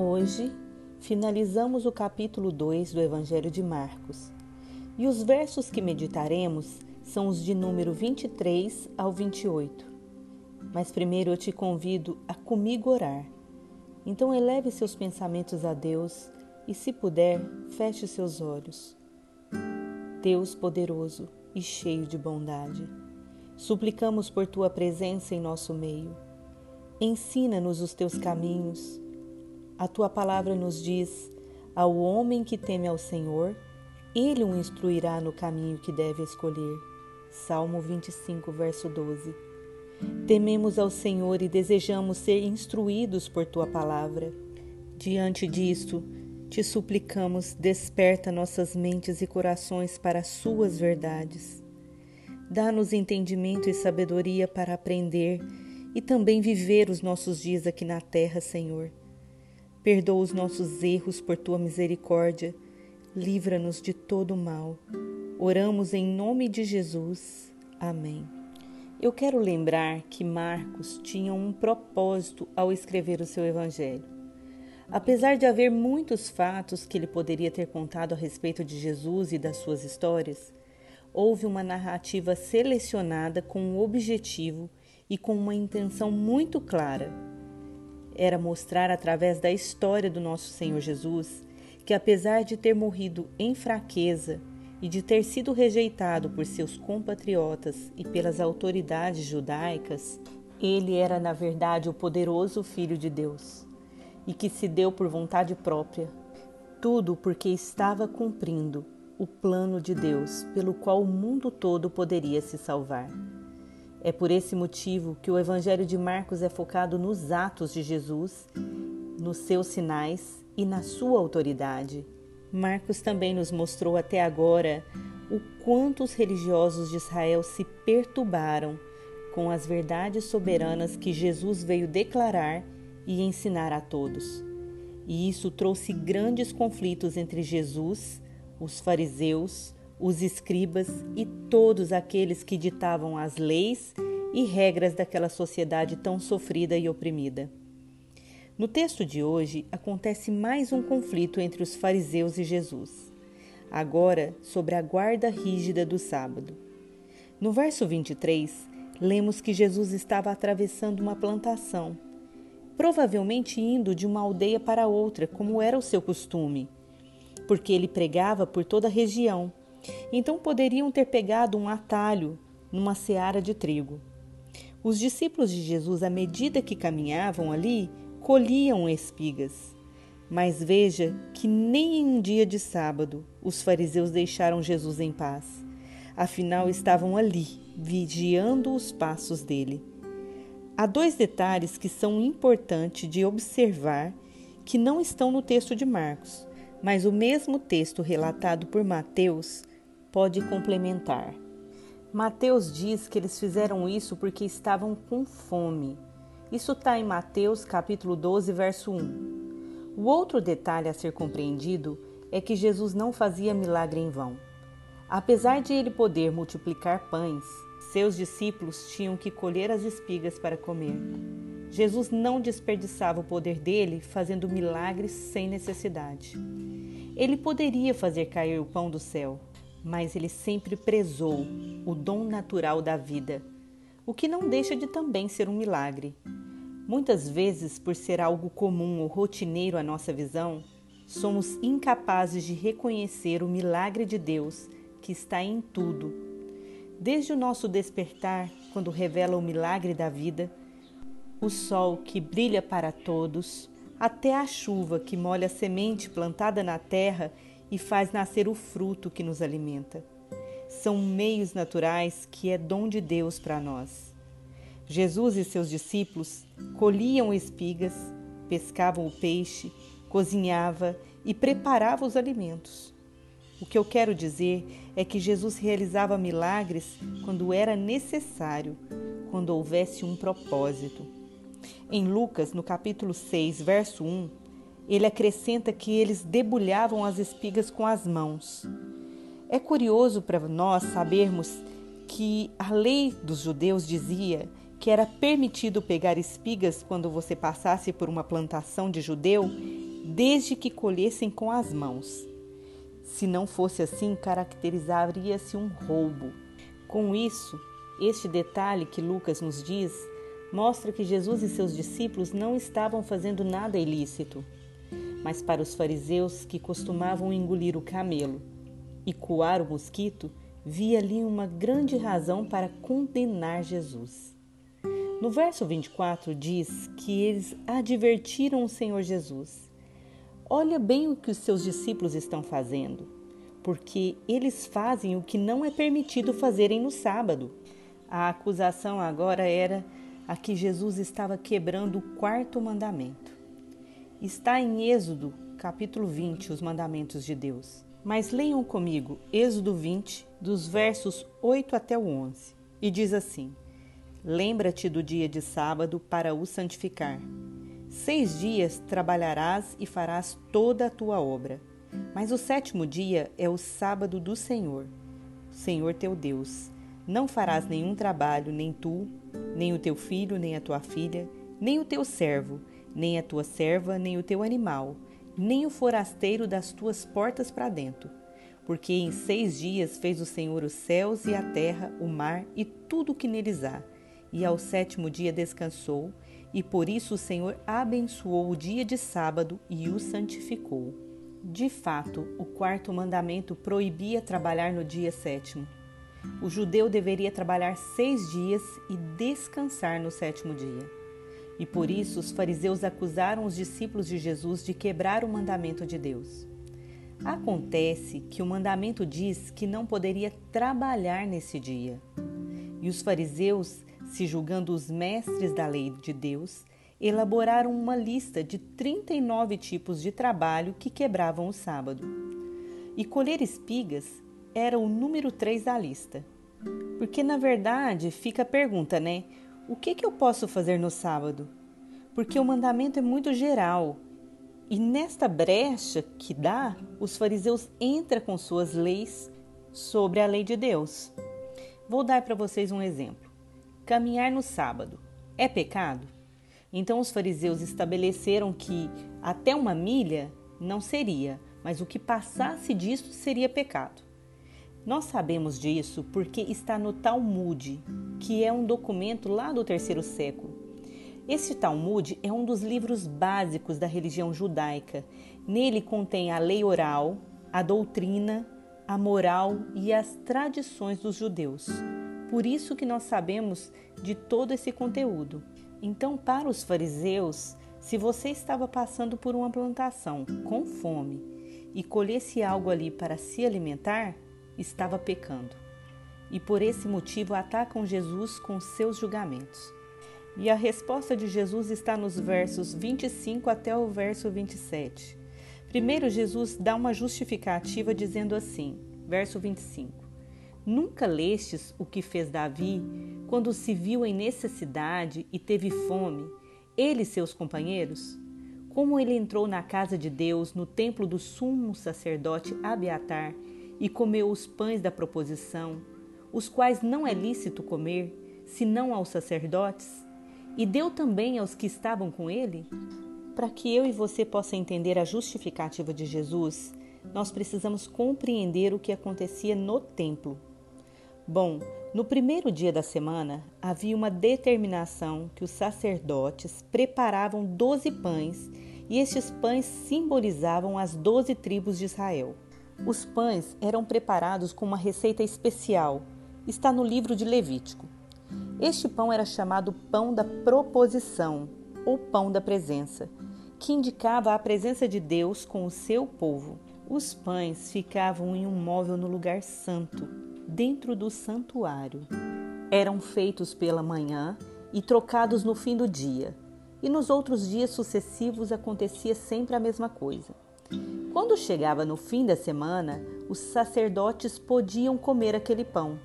Hoje finalizamos o capítulo 2 do Evangelho de Marcos e os versos que meditaremos são os de número 23 ao 28. Mas primeiro eu te convido a comigo orar. Então eleve seus pensamentos a Deus e, se puder, feche seus olhos. Deus poderoso e cheio de bondade, suplicamos por tua presença em nosso meio. Ensina-nos os teus caminhos. A tua palavra nos diz: ao homem que teme ao Senhor, ele o instruirá no caminho que deve escolher. Salmo 25, verso 12. Tememos ao Senhor e desejamos ser instruídos por tua palavra. Diante disto, te suplicamos, desperta nossas mentes e corações para as suas verdades. Dá-nos entendimento e sabedoria para aprender e também viver os nossos dias aqui na terra, Senhor. Perdoa os nossos erros por tua misericórdia. Livra-nos de todo mal. Oramos em nome de Jesus. Amém. Eu quero lembrar que Marcos tinha um propósito ao escrever o seu evangelho. Apesar de haver muitos fatos que ele poderia ter contado a respeito de Jesus e das suas histórias, houve uma narrativa selecionada com um objetivo e com uma intenção muito clara. Era mostrar através da história do nosso Senhor Jesus que, apesar de ter morrido em fraqueza e de ter sido rejeitado por seus compatriotas e pelas autoridades judaicas, ele era, na verdade, o poderoso Filho de Deus e que se deu por vontade própria, tudo porque estava cumprindo o plano de Deus pelo qual o mundo todo poderia se salvar. É por esse motivo que o Evangelho de Marcos é focado nos atos de Jesus, nos seus sinais e na sua autoridade. Marcos também nos mostrou até agora o quanto os religiosos de Israel se perturbaram com as verdades soberanas que Jesus veio declarar e ensinar a todos. E isso trouxe grandes conflitos entre Jesus, os fariseus, os escribas e todos aqueles que ditavam as leis e regras daquela sociedade tão sofrida e oprimida. No texto de hoje acontece mais um conflito entre os fariseus e Jesus, agora sobre a guarda rígida do sábado. No verso 23, lemos que Jesus estava atravessando uma plantação provavelmente indo de uma aldeia para outra, como era o seu costume, porque ele pregava por toda a região. Então poderiam ter pegado um atalho numa seara de trigo. Os discípulos de Jesus, à medida que caminhavam ali, colhiam espigas. Mas veja que nem em um dia de sábado os fariseus deixaram Jesus em paz. Afinal, estavam ali, vigiando os passos dele. Há dois detalhes que são importantes de observar que não estão no texto de Marcos, mas o mesmo texto relatado por Mateus pode complementar. Mateus diz que eles fizeram isso porque estavam com fome. Isso está em Mateus capítulo 12, verso 1. O outro detalhe a ser compreendido é que Jesus não fazia milagre em vão. Apesar de ele poder multiplicar pães, seus discípulos tinham que colher as espigas para comer. Jesus não desperdiçava o poder dele fazendo milagres sem necessidade. Ele poderia fazer cair o pão do céu, mas ele sempre prezou o dom natural da vida, o que não deixa de também ser um milagre. Muitas vezes, por ser algo comum ou rotineiro à nossa visão, somos incapazes de reconhecer o milagre de Deus que está em tudo Desde o nosso despertar, quando revela o milagre da vida, o sol que brilha para todos, até a chuva que molha a semente plantada na terra e faz nascer o fruto que nos alimenta. São meios naturais que é dom de Deus para nós. Jesus e seus discípulos colhiam espigas, pescavam o peixe, cozinhava e preparava os alimentos. O que eu quero dizer é que Jesus realizava milagres quando era necessário, quando houvesse um propósito. Em Lucas, no capítulo 6, verso 1, ele acrescenta que eles debulhavam as espigas com as mãos. É curioso para nós sabermos que a lei dos judeus dizia que era permitido pegar espigas quando você passasse por uma plantação de judeu desde que colhessem com as mãos. Se não fosse assim, caracterizaria-se um roubo. Com isso, este detalhe que Lucas nos diz mostra que Jesus e seus discípulos não estavam fazendo nada ilícito. Mas para os fariseus que costumavam engolir o camelo e coar o mosquito, via ali uma grande razão para condenar Jesus. No verso 24 diz que eles advertiram o Senhor Jesus. Olha bem o que os seus discípulos estão fazendo, porque eles fazem o que não é permitido fazerem no sábado. A acusação agora era a que Jesus estava quebrando o quarto mandamento. Está em Êxodo, capítulo 20, os mandamentos de Deus. Mas leiam comigo Êxodo 20, dos versos 8 até o 11, e diz assim: Lembra-te do dia de sábado para o santificar. Seis dias trabalharás e farás toda a tua obra. Mas o sétimo dia é o sábado do Senhor, Senhor teu Deus. Não farás nenhum trabalho, nem tu, nem o teu filho, nem a tua filha, nem o teu servo, nem a tua serva, nem o teu animal, nem o forasteiro das tuas portas para dentro. Porque em seis dias fez o Senhor os céus e a terra, o mar e tudo o que neles há. E ao sétimo dia descansou, e por isso o Senhor abençoou o dia de sábado e o santificou. De fato, o quarto mandamento proibia trabalhar no dia sétimo. O judeu deveria trabalhar seis dias e descansar no sétimo dia. E por isso os fariseus acusaram os discípulos de Jesus de quebrar o mandamento de Deus. Acontece que o mandamento diz que não poderia trabalhar nesse dia. E os fariseus, se julgando os mestres da lei de Deus, elaboraram uma lista de 39 tipos de trabalho que quebravam o sábado. E colher espigas era o número 3 da lista. Porque na verdade fica a pergunta, né? O que, que eu posso fazer no sábado? Porque o mandamento é muito geral. E nesta brecha que dá, os fariseus entram com suas leis sobre a lei de Deus. Vou dar para vocês um exemplo. Caminhar no sábado é pecado? Então os fariseus estabeleceram que até uma milha não seria, mas o que passasse disso seria pecado. Nós sabemos disso porque está no Talmud, que é um documento lá do terceiro século. Este Talmud é um dos livros básicos da religião judaica. Nele contém a lei oral, a doutrina, a moral e as tradições dos judeus. Por isso que nós sabemos de todo esse conteúdo. Então, para os fariseus, se você estava passando por uma plantação com fome e colhesse algo ali para se alimentar, estava pecando. E por esse motivo atacam Jesus com seus julgamentos. E a resposta de Jesus está nos versos 25 até o verso 27. Primeiro, Jesus dá uma justificativa dizendo assim, verso 25: Nunca lestes o que fez Davi quando se viu em necessidade e teve fome, ele e seus companheiros? Como ele entrou na casa de Deus, no templo do sumo sacerdote Abiatar, e comeu os pães da proposição, os quais não é lícito comer, senão aos sacerdotes, e deu também aos que estavam com ele? Para que eu e você possa entender a justificativa de Jesus, nós precisamos compreender o que acontecia no templo. Bom, no primeiro dia da semana havia uma determinação que os sacerdotes preparavam doze pães e estes pães simbolizavam as doze tribos de Israel. Os pães eram preparados com uma receita especial. Está no livro de Levítico. Este pão era chamado pão da proposição ou pão da presença, que indicava a presença de Deus com o seu povo. Os pães ficavam em um móvel no lugar santo, dentro do santuário. Eram feitos pela manhã e trocados no fim do dia, e nos outros dias sucessivos acontecia sempre a mesma coisa. Quando chegava no fim da semana, os sacerdotes podiam comer aquele pão.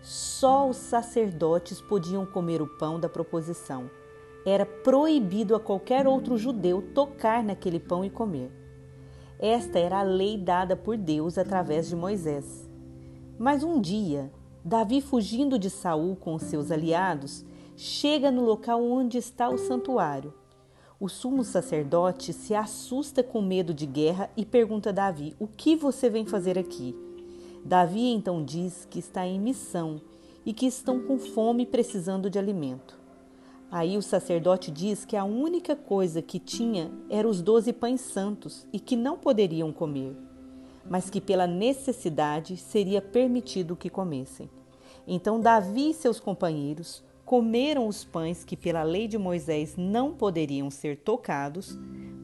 Só os sacerdotes podiam comer o pão da proposição. Era proibido a qualquer outro judeu tocar naquele pão e comer. Esta era a lei dada por Deus através de Moisés. Mas um dia, Davi, fugindo de Saul com seus aliados, chega no local onde está o santuário. O sumo sacerdote se assusta com medo de guerra e pergunta a Davi: O que você vem fazer aqui? Davi então diz que está em missão e que estão com fome e precisando de alimento. Aí o sacerdote diz que a única coisa que tinha eram os doze pães santos e que não poderiam comer, mas que pela necessidade seria permitido que comessem. Então Davi e seus companheiros comeram os pães que pela lei de Moisés não poderiam ser tocados,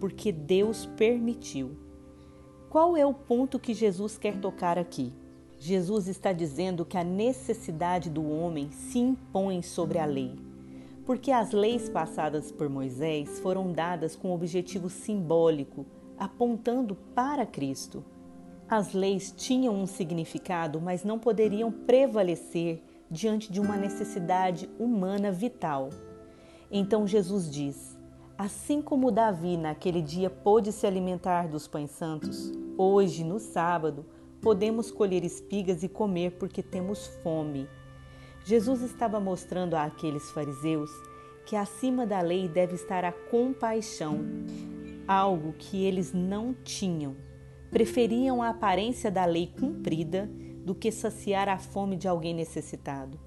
porque Deus permitiu. Qual é o ponto que Jesus quer tocar aqui? Jesus está dizendo que a necessidade do homem se impõe sobre a lei, porque as leis passadas por Moisés foram dadas com objetivo simbólico, apontando para Cristo. As leis tinham um significado, mas não poderiam prevalecer diante de uma necessidade humana vital. Então Jesus diz: Assim como Davi naquele dia pôde se alimentar dos pães santos, hoje, no sábado, podemos colher espigas e comer porque temos fome. Jesus estava mostrando àqueles fariseus que acima da lei deve estar a compaixão, algo que eles não tinham. Preferiam a aparência da lei cumprida do que saciar a fome de alguém necessitado.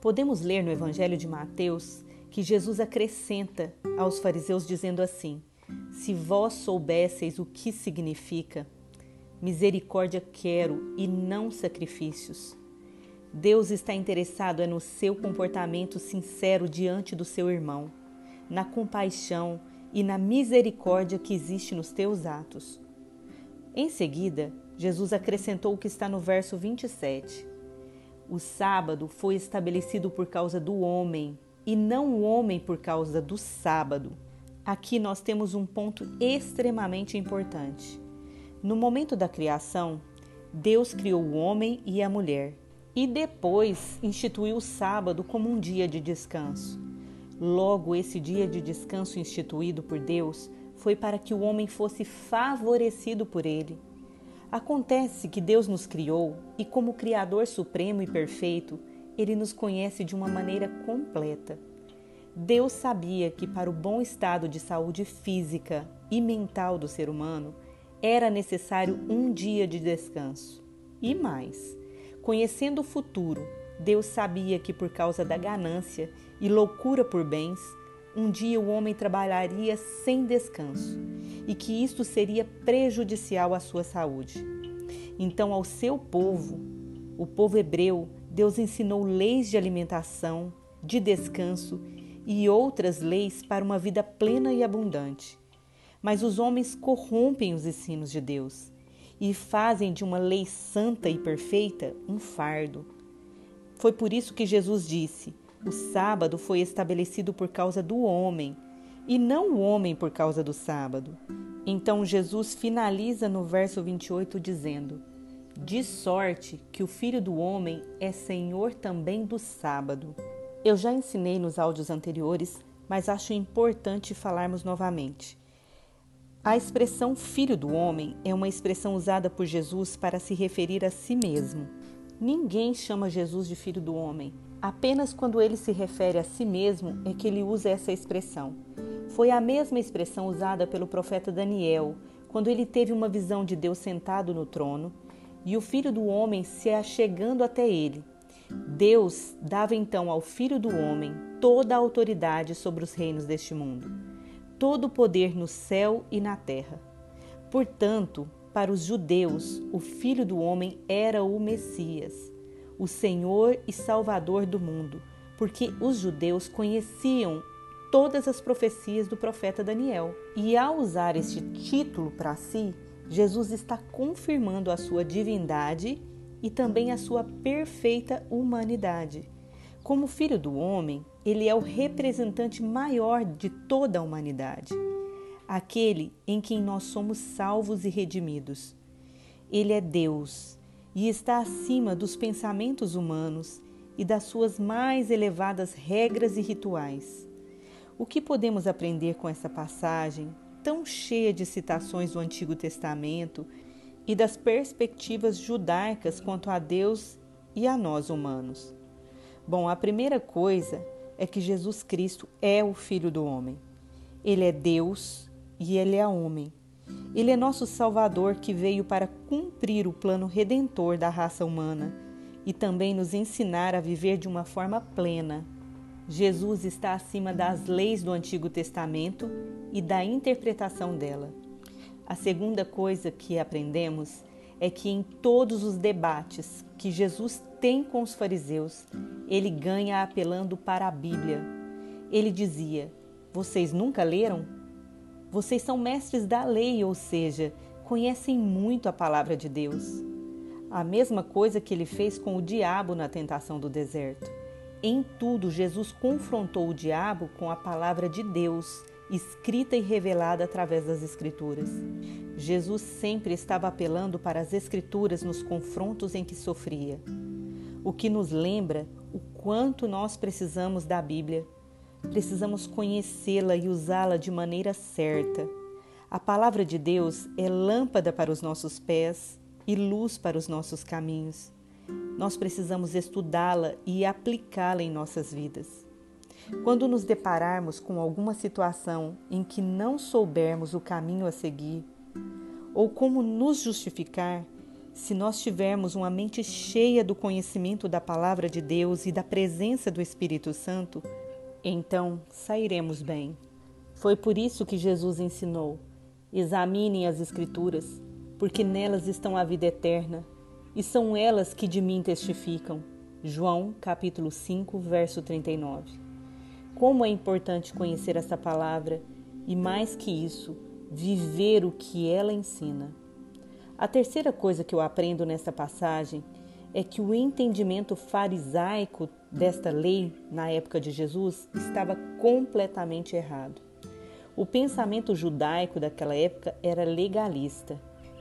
Podemos ler no Evangelho de Mateus que Jesus acrescenta aos fariseus dizendo assim: Se vós soubesseis o que significa Misericórdia quero e não sacrifícios. Deus está interessado é no seu comportamento sincero diante do seu irmão, na compaixão e na misericórdia que existe nos teus atos. Em seguida, Jesus acrescentou o que está no verso 27. O sábado foi estabelecido por causa do homem e não o homem por causa do sábado. Aqui nós temos um ponto extremamente importante. No momento da criação, Deus criou o homem e a mulher e depois instituiu o sábado como um dia de descanso. Logo, esse dia de descanso instituído por Deus foi para que o homem fosse favorecido por ele. Acontece que Deus nos criou e, como Criador supremo e perfeito, ele nos conhece de uma maneira completa. Deus sabia que, para o bom estado de saúde física e mental do ser humano, era necessário um dia de descanso. E mais, conhecendo o futuro, Deus sabia que por causa da ganância e loucura por bens, um dia o homem trabalharia sem descanso e que isto seria prejudicial à sua saúde. Então, ao seu povo, o povo hebreu, Deus ensinou leis de alimentação, de descanso e outras leis para uma vida plena e abundante. Mas os homens corrompem os ensinos de Deus e fazem de uma lei santa e perfeita um fardo. Foi por isso que Jesus disse: o sábado foi estabelecido por causa do homem e não o homem por causa do sábado. Então Jesus finaliza no verso 28 dizendo: De sorte que o filho do homem é senhor também do sábado. Eu já ensinei nos áudios anteriores, mas acho importante falarmos novamente. A expressão filho do homem é uma expressão usada por Jesus para se referir a si mesmo. Ninguém chama Jesus de filho do homem. Apenas quando ele se refere a si mesmo é que ele usa essa expressão. Foi a mesma expressão usada pelo profeta Daniel, quando ele teve uma visão de Deus sentado no trono e o filho do homem se achegando até ele. Deus dava então ao filho do homem toda a autoridade sobre os reinos deste mundo todo o poder no céu e na terra. Portanto, para os judeus, o Filho do Homem era o Messias, o Senhor e Salvador do mundo, porque os judeus conheciam todas as profecias do profeta Daniel. E ao usar este título para si, Jesus está confirmando a sua divindade e também a sua perfeita humanidade. Como filho do homem, ele é o representante maior de toda a humanidade, aquele em quem nós somos salvos e redimidos. Ele é Deus e está acima dos pensamentos humanos e das suas mais elevadas regras e rituais. O que podemos aprender com essa passagem, tão cheia de citações do Antigo Testamento e das perspectivas judaicas quanto a Deus e a nós humanos? Bom, a primeira coisa é que Jesus Cristo é o Filho do Homem. Ele é Deus e ele é homem. Ele é nosso Salvador que veio para cumprir o plano redentor da raça humana e também nos ensinar a viver de uma forma plena. Jesus está acima das leis do Antigo Testamento e da interpretação dela. A segunda coisa que aprendemos é que em todos os debates que Jesus tem com os fariseus, ele ganha apelando para a Bíblia. Ele dizia: Vocês nunca leram? Vocês são mestres da lei, ou seja, conhecem muito a palavra de Deus. A mesma coisa que ele fez com o diabo na tentação do deserto. Em tudo, Jesus confrontou o diabo com a palavra de Deus, escrita e revelada através das Escrituras. Jesus sempre estava apelando para as Escrituras nos confrontos em que sofria, o que nos lembra o quanto nós precisamos da Bíblia Precisamos conhecê-la e usá-la de maneira certa. A palavra de Deus é lâmpada para os nossos pés e luz para os nossos caminhos. Nós precisamos estudá-la e aplicá-la em nossas vidas. Quando nos depararmos com alguma situação em que não soubermos o caminho a seguir, ou como nos justificar, se nós tivermos uma mente cheia do conhecimento da palavra de Deus e da presença do Espírito Santo, então sairemos bem. Foi por isso que Jesus ensinou: examinem as Escrituras, porque nelas estão a vida eterna, e são elas que de mim testificam. João capítulo 5, verso 39. Como é importante conhecer essa palavra e, mais que isso, viver o que ela ensina. A terceira coisa que eu aprendo nesta passagem é que o entendimento farisaico desta lei na época de Jesus estava completamente errado. O pensamento judaico daquela época era legalista.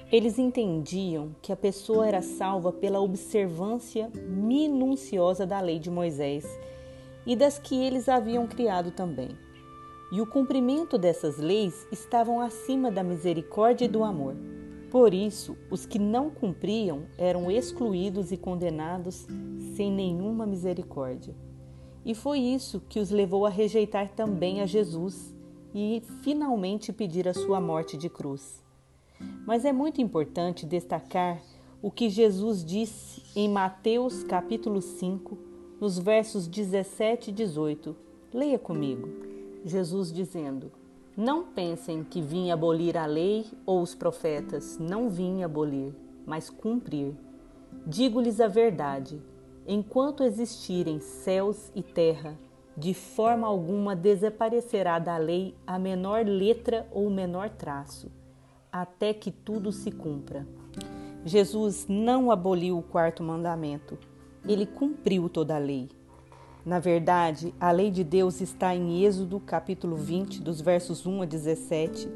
Eles entendiam que a pessoa era salva pela observância minuciosa da lei de Moisés e das que eles haviam criado também. E o cumprimento dessas leis estavam acima da misericórdia e do amor. Por isso, os que não cumpriam eram excluídos e condenados sem nenhuma misericórdia. E foi isso que os levou a rejeitar também a Jesus e finalmente pedir a sua morte de cruz. Mas é muito importante destacar o que Jesus disse em Mateus capítulo 5, nos versos 17 e 18. Leia comigo. Jesus dizendo: não pensem que vim abolir a lei ou os profetas, não vim abolir, mas cumprir. Digo-lhes a verdade: enquanto existirem céus e terra, de forma alguma desaparecerá da lei a menor letra ou menor traço, até que tudo se cumpra. Jesus não aboliu o quarto mandamento, ele cumpriu toda a lei. Na verdade, a lei de Deus está em Êxodo, capítulo 20, dos versos 1 a 17.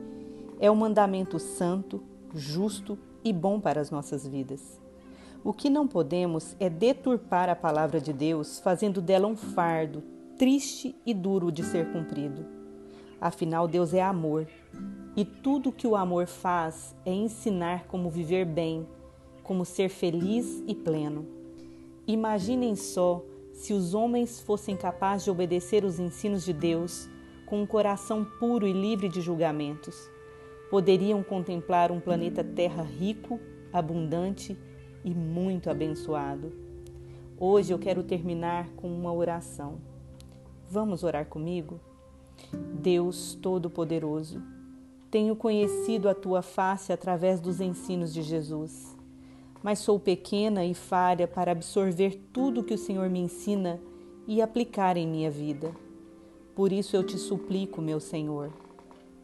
É um mandamento santo, justo e bom para as nossas vidas. O que não podemos é deturpar a palavra de Deus, fazendo dela um fardo triste e duro de ser cumprido. Afinal, Deus é amor, e tudo que o amor faz é ensinar como viver bem, como ser feliz e pleno. Imaginem só se os homens fossem capazes de obedecer os ensinos de Deus com um coração puro e livre de julgamentos, poderiam contemplar um planeta Terra rico, abundante e muito abençoado. Hoje eu quero terminar com uma oração. Vamos orar comigo? Deus Todo-Poderoso, tenho conhecido a tua face através dos ensinos de Jesus mas sou pequena e falha para absorver tudo que o Senhor me ensina e aplicar em minha vida. Por isso eu te suplico, meu Senhor,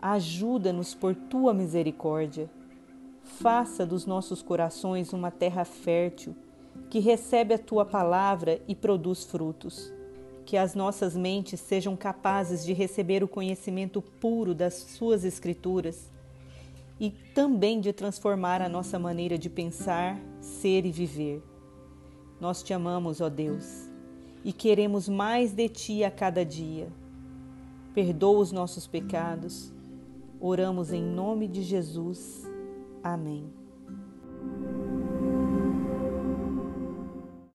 ajuda-nos por tua misericórdia. Faça dos nossos corações uma terra fértil, que recebe a tua palavra e produz frutos. Que as nossas mentes sejam capazes de receber o conhecimento puro das suas Escrituras e também de transformar a nossa maneira de pensar, ser e viver. Nós te amamos, ó Deus, e queremos mais de ti a cada dia. Perdoa os nossos pecados. Oramos em nome de Jesus. Amém.